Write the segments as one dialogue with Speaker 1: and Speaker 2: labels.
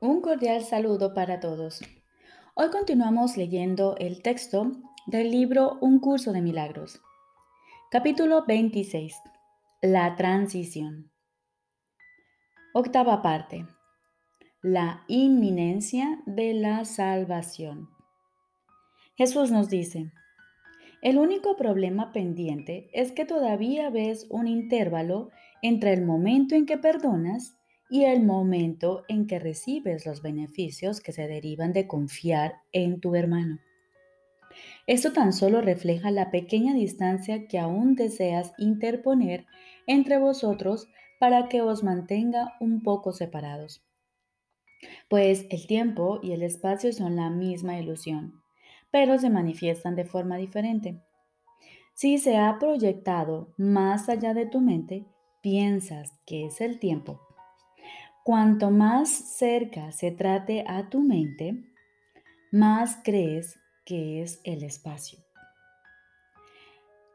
Speaker 1: Un cordial saludo para todos. Hoy continuamos leyendo el texto del libro Un curso de milagros. Capítulo 26. La transición. Octava parte. La inminencia de la salvación. Jesús nos dice, el único problema pendiente es que todavía ves un intervalo entre el momento en que perdonas y el momento en que recibes los beneficios que se derivan de confiar en tu hermano. Esto tan solo refleja la pequeña distancia que aún deseas interponer entre vosotros para que os mantenga un poco separados. Pues el tiempo y el espacio son la misma ilusión, pero se manifiestan de forma diferente. Si se ha proyectado más allá de tu mente, piensas que es el tiempo Cuanto más cerca se trate a tu mente, más crees que es el espacio.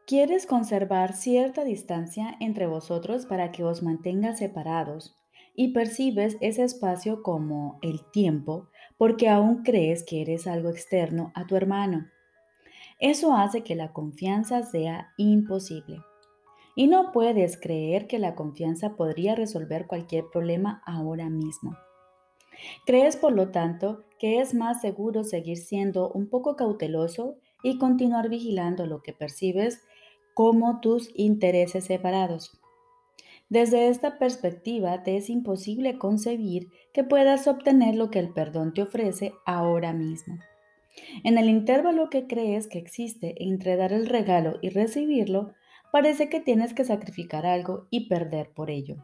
Speaker 1: Quieres conservar cierta distancia entre vosotros para que os mantenga separados y percibes ese espacio como el tiempo porque aún crees que eres algo externo a tu hermano. Eso hace que la confianza sea imposible. Y no puedes creer que la confianza podría resolver cualquier problema ahora mismo. Crees, por lo tanto, que es más seguro seguir siendo un poco cauteloso y continuar vigilando lo que percibes como tus intereses separados. Desde esta perspectiva te es imposible concebir que puedas obtener lo que el perdón te ofrece ahora mismo. En el intervalo que crees que existe entre dar el regalo y recibirlo, parece que tienes que sacrificar algo y perder por ello.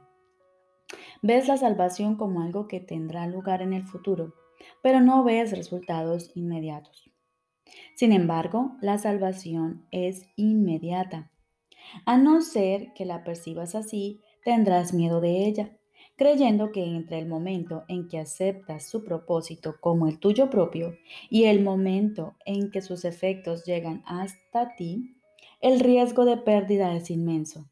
Speaker 1: Ves la salvación como algo que tendrá lugar en el futuro, pero no ves resultados inmediatos. Sin embargo, la salvación es inmediata. A no ser que la percibas así, tendrás miedo de ella, creyendo que entre el momento en que aceptas su propósito como el tuyo propio y el momento en que sus efectos llegan hasta ti, el riesgo de pérdida es inmenso.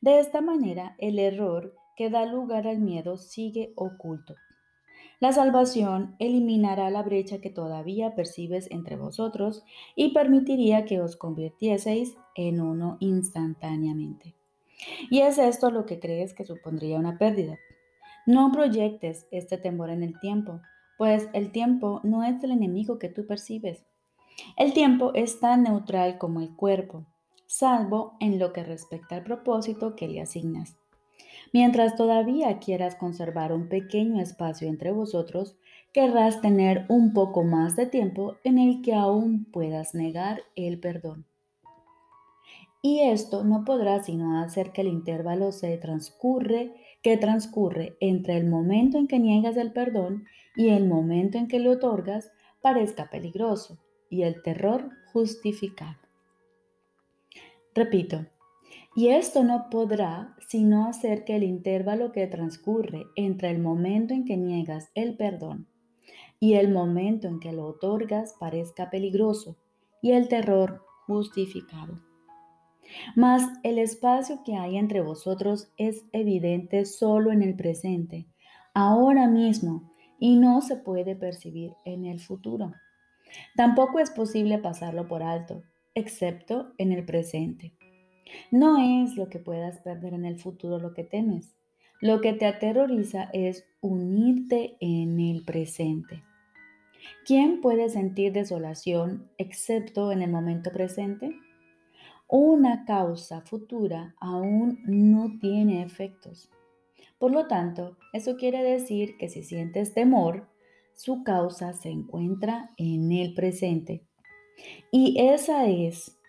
Speaker 1: De esta manera, el error que da lugar al miedo sigue oculto. La salvación eliminará la brecha que todavía percibes entre vosotros y permitiría que os convirtieseis en uno instantáneamente. Y es esto lo que crees que supondría una pérdida. No proyectes este temor en el tiempo, pues el tiempo no es el enemigo que tú percibes. El tiempo es tan neutral como el cuerpo, salvo en lo que respecta al propósito que le asignas. Mientras todavía quieras conservar un pequeño espacio entre vosotros, querrás tener un poco más de tiempo en el que aún puedas negar el perdón. Y esto no podrá sino hacer que el intervalo se que transcurre entre el momento en que niegas el perdón y el momento en que le otorgas parezca peligroso y el terror justificado. Repito, y esto no podrá sino hacer que el intervalo que transcurre entre el momento en que niegas el perdón y el momento en que lo otorgas parezca peligroso y el terror justificado. Mas el espacio que hay entre vosotros es evidente solo en el presente, ahora mismo, y no se puede percibir en el futuro. Tampoco es posible pasarlo por alto, excepto en el presente. No es lo que puedas perder en el futuro lo que temes. Lo que te aterroriza es unirte en el presente. ¿Quién puede sentir desolación excepto en el momento presente? Una causa futura aún no tiene efectos. Por lo tanto, eso quiere decir que si sientes temor, su causa se encuentra en el presente. Y esa es,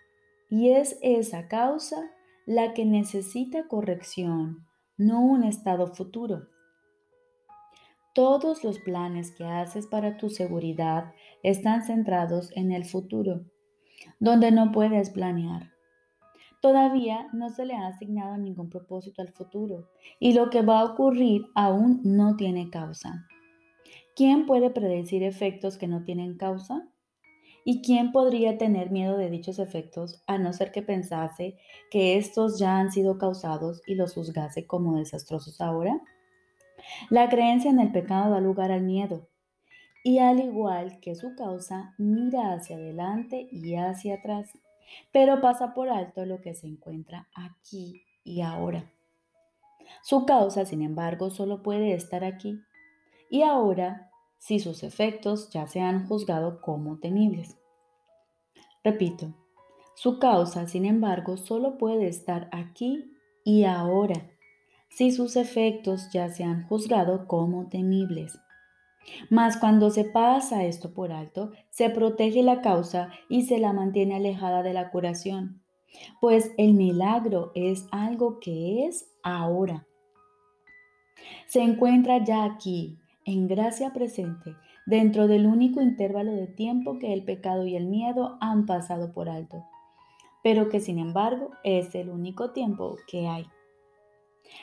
Speaker 1: y es esa causa la que necesita corrección, no un estado futuro. Todos los planes que haces para tu seguridad están centrados en el futuro, donde no puedes planear. Todavía no se le ha asignado ningún propósito al futuro y lo que va a ocurrir aún no tiene causa. ¿Quién puede predecir efectos que no tienen causa? ¿Y quién podría tener miedo de dichos efectos a no ser que pensase que estos ya han sido causados y los juzgase como desastrosos ahora? La creencia en el pecado da lugar al miedo y al igual que su causa, mira hacia adelante y hacia atrás, pero pasa por alto lo que se encuentra aquí y ahora. Su causa, sin embargo, solo puede estar aquí y ahora si sus efectos ya se han juzgado como temibles. Repito, su causa, sin embargo, solo puede estar aquí y ahora si sus efectos ya se han juzgado como temibles. Mas cuando se pasa esto por alto, se protege la causa y se la mantiene alejada de la curación, pues el milagro es algo que es ahora. Se encuentra ya aquí, en gracia presente, dentro del único intervalo de tiempo que el pecado y el miedo han pasado por alto, pero que sin embargo es el único tiempo que hay.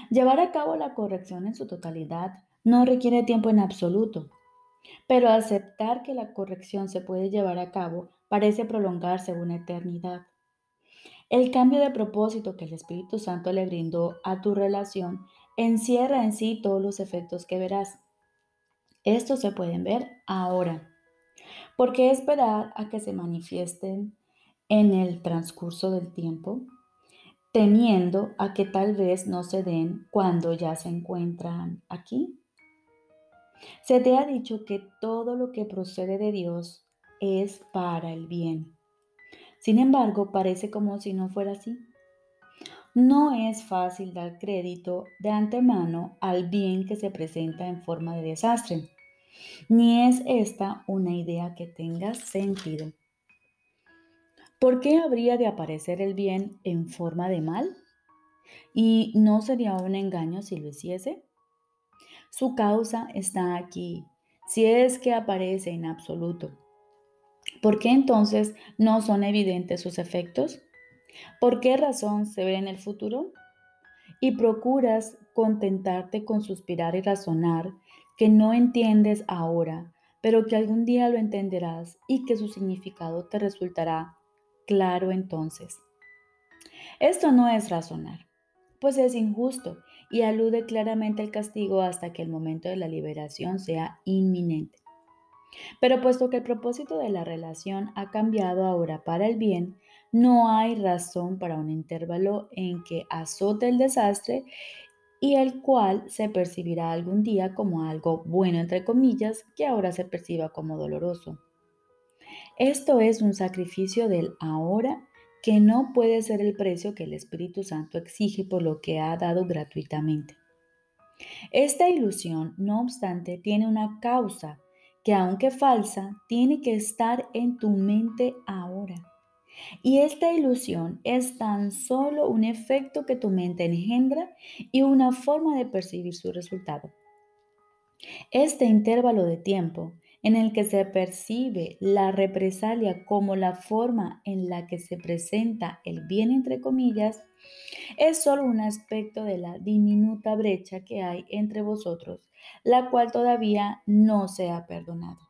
Speaker 1: Llevar a cabo la corrección en su totalidad no requiere tiempo en absoluto, pero aceptar que la corrección se puede llevar a cabo parece prolongarse una eternidad. El cambio de propósito que el Espíritu Santo le brindó a tu relación encierra en sí todos los efectos que verás. Estos se pueden ver ahora. ¿Por qué esperar a que se manifiesten en el transcurso del tiempo? temiendo a que tal vez no se den cuando ya se encuentran aquí. Se te ha dicho que todo lo que procede de Dios es para el bien. Sin embargo, parece como si no fuera así. No es fácil dar crédito de antemano al bien que se presenta en forma de desastre, ni es esta una idea que tenga sentido. ¿Por qué habría de aparecer el bien en forma de mal? ¿Y no sería un engaño si lo hiciese? Su causa está aquí, si es que aparece en absoluto. ¿Por qué entonces no son evidentes sus efectos? ¿Por qué razón se ve en el futuro? Y procuras contentarte con suspirar y razonar que no entiendes ahora, pero que algún día lo entenderás y que su significado te resultará claro entonces. Esto no es razonar, pues es injusto y alude claramente al castigo hasta que el momento de la liberación sea inminente. Pero puesto que el propósito de la relación ha cambiado ahora para el bien, no hay razón para un intervalo en que azote el desastre y el cual se percibirá algún día como algo bueno, entre comillas, que ahora se perciba como doloroso. Esto es un sacrificio del ahora que no puede ser el precio que el Espíritu Santo exige por lo que ha dado gratuitamente. Esta ilusión, no obstante, tiene una causa que aunque falsa, tiene que estar en tu mente ahora. Y esta ilusión es tan solo un efecto que tu mente engendra y una forma de percibir su resultado. Este intervalo de tiempo en el que se percibe la represalia como la forma en la que se presenta el bien entre comillas, es solo un aspecto de la diminuta brecha que hay entre vosotros, la cual todavía no se ha perdonado.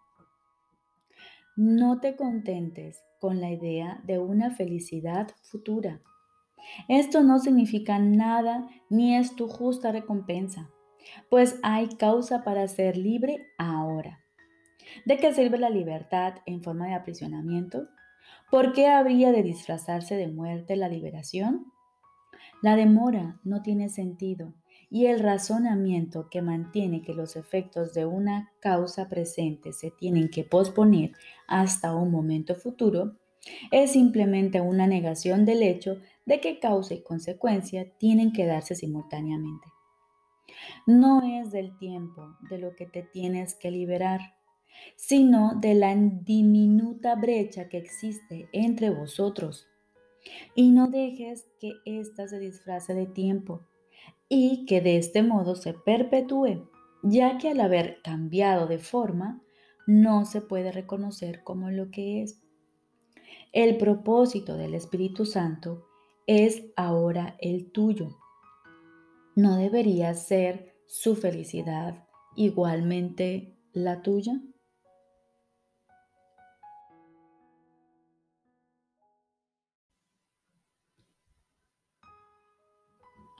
Speaker 1: No te contentes con la idea de una felicidad futura. Esto no significa nada ni es tu justa recompensa, pues hay causa para ser libre ahora. ¿De qué sirve la libertad en forma de aprisionamiento? ¿Por qué habría de disfrazarse de muerte la liberación? La demora no tiene sentido y el razonamiento que mantiene que los efectos de una causa presente se tienen que posponer hasta un momento futuro es simplemente una negación del hecho de que causa y consecuencia tienen que darse simultáneamente. No es del tiempo de lo que te tienes que liberar, sino de la diminuta brecha que existe entre vosotros. Y no dejes que ésta se disfrace de tiempo y que de este modo se perpetúe, ya que al haber cambiado de forma, no se puede reconocer como lo que es. El propósito del Espíritu Santo es ahora el tuyo. ¿No debería ser su felicidad igualmente la tuya?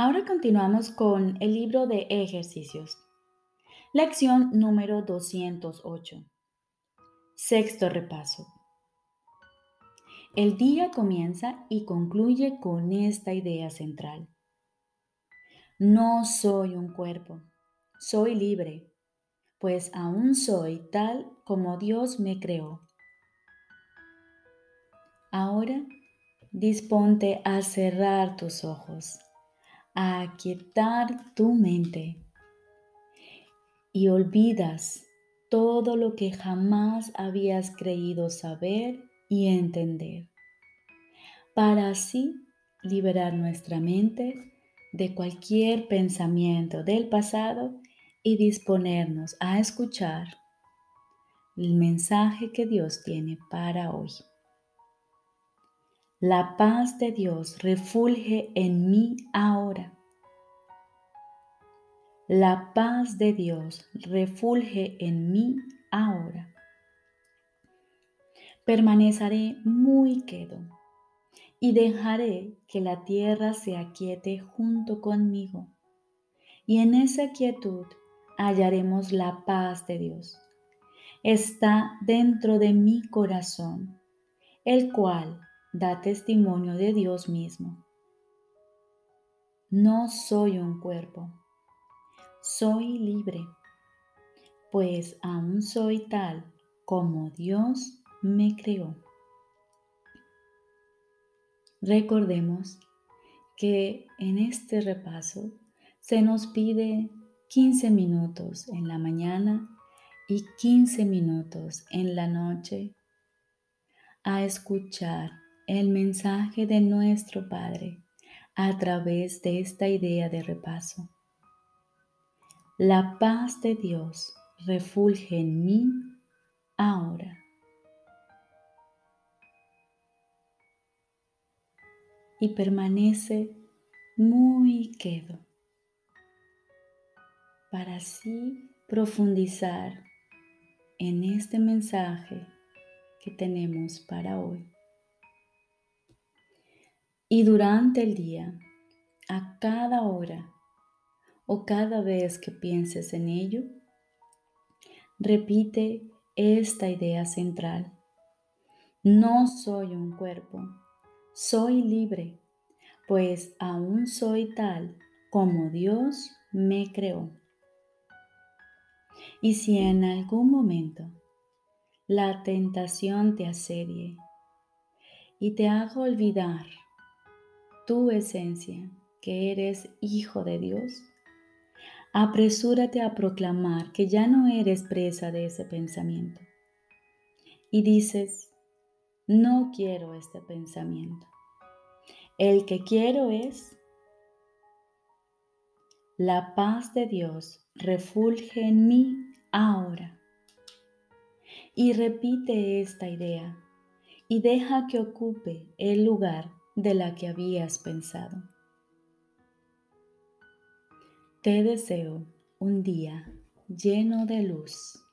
Speaker 1: Ahora continuamos con el libro de ejercicios. Lección número 208. Sexto repaso. El día comienza y concluye con esta idea central. No soy un cuerpo, soy libre, pues aún soy tal como Dios me creó. Ahora disponte a cerrar tus ojos, a aquietar tu mente y olvidas todo lo que jamás habías creído saber y entender, para así liberar nuestra mente de cualquier pensamiento del pasado y disponernos a escuchar el mensaje que Dios tiene para hoy. La paz de Dios refulge en mí ahora la paz de Dios refulge en mí ahora. Permaneceré muy quedo y dejaré que la tierra se aquiete junto conmigo. Y en esa quietud hallaremos la paz de Dios. Está dentro de mi corazón, el cual da testimonio de Dios mismo. No soy un cuerpo soy libre, pues aún soy tal como Dios me creó. Recordemos que en este repaso se nos pide 15 minutos en la mañana y 15 minutos en la noche a escuchar el mensaje de nuestro Padre a través de esta idea de repaso. La paz de Dios refulge en mí ahora. Y permanece muy quedo para así profundizar en este mensaje que tenemos para hoy. Y durante el día, a cada hora, o cada vez que pienses en ello, repite esta idea central. No soy un cuerpo, soy libre, pues aún soy tal como Dios me creó. Y si en algún momento la tentación te asedie y te haga olvidar tu esencia, que eres hijo de Dios, apresúrate a proclamar que ya no eres presa de ese pensamiento. Y dices, no quiero este pensamiento. El que quiero es la paz de Dios refulge en mí ahora. Y repite esta idea y deja que ocupe el lugar de la que habías pensado. Te deseo un día lleno de luz.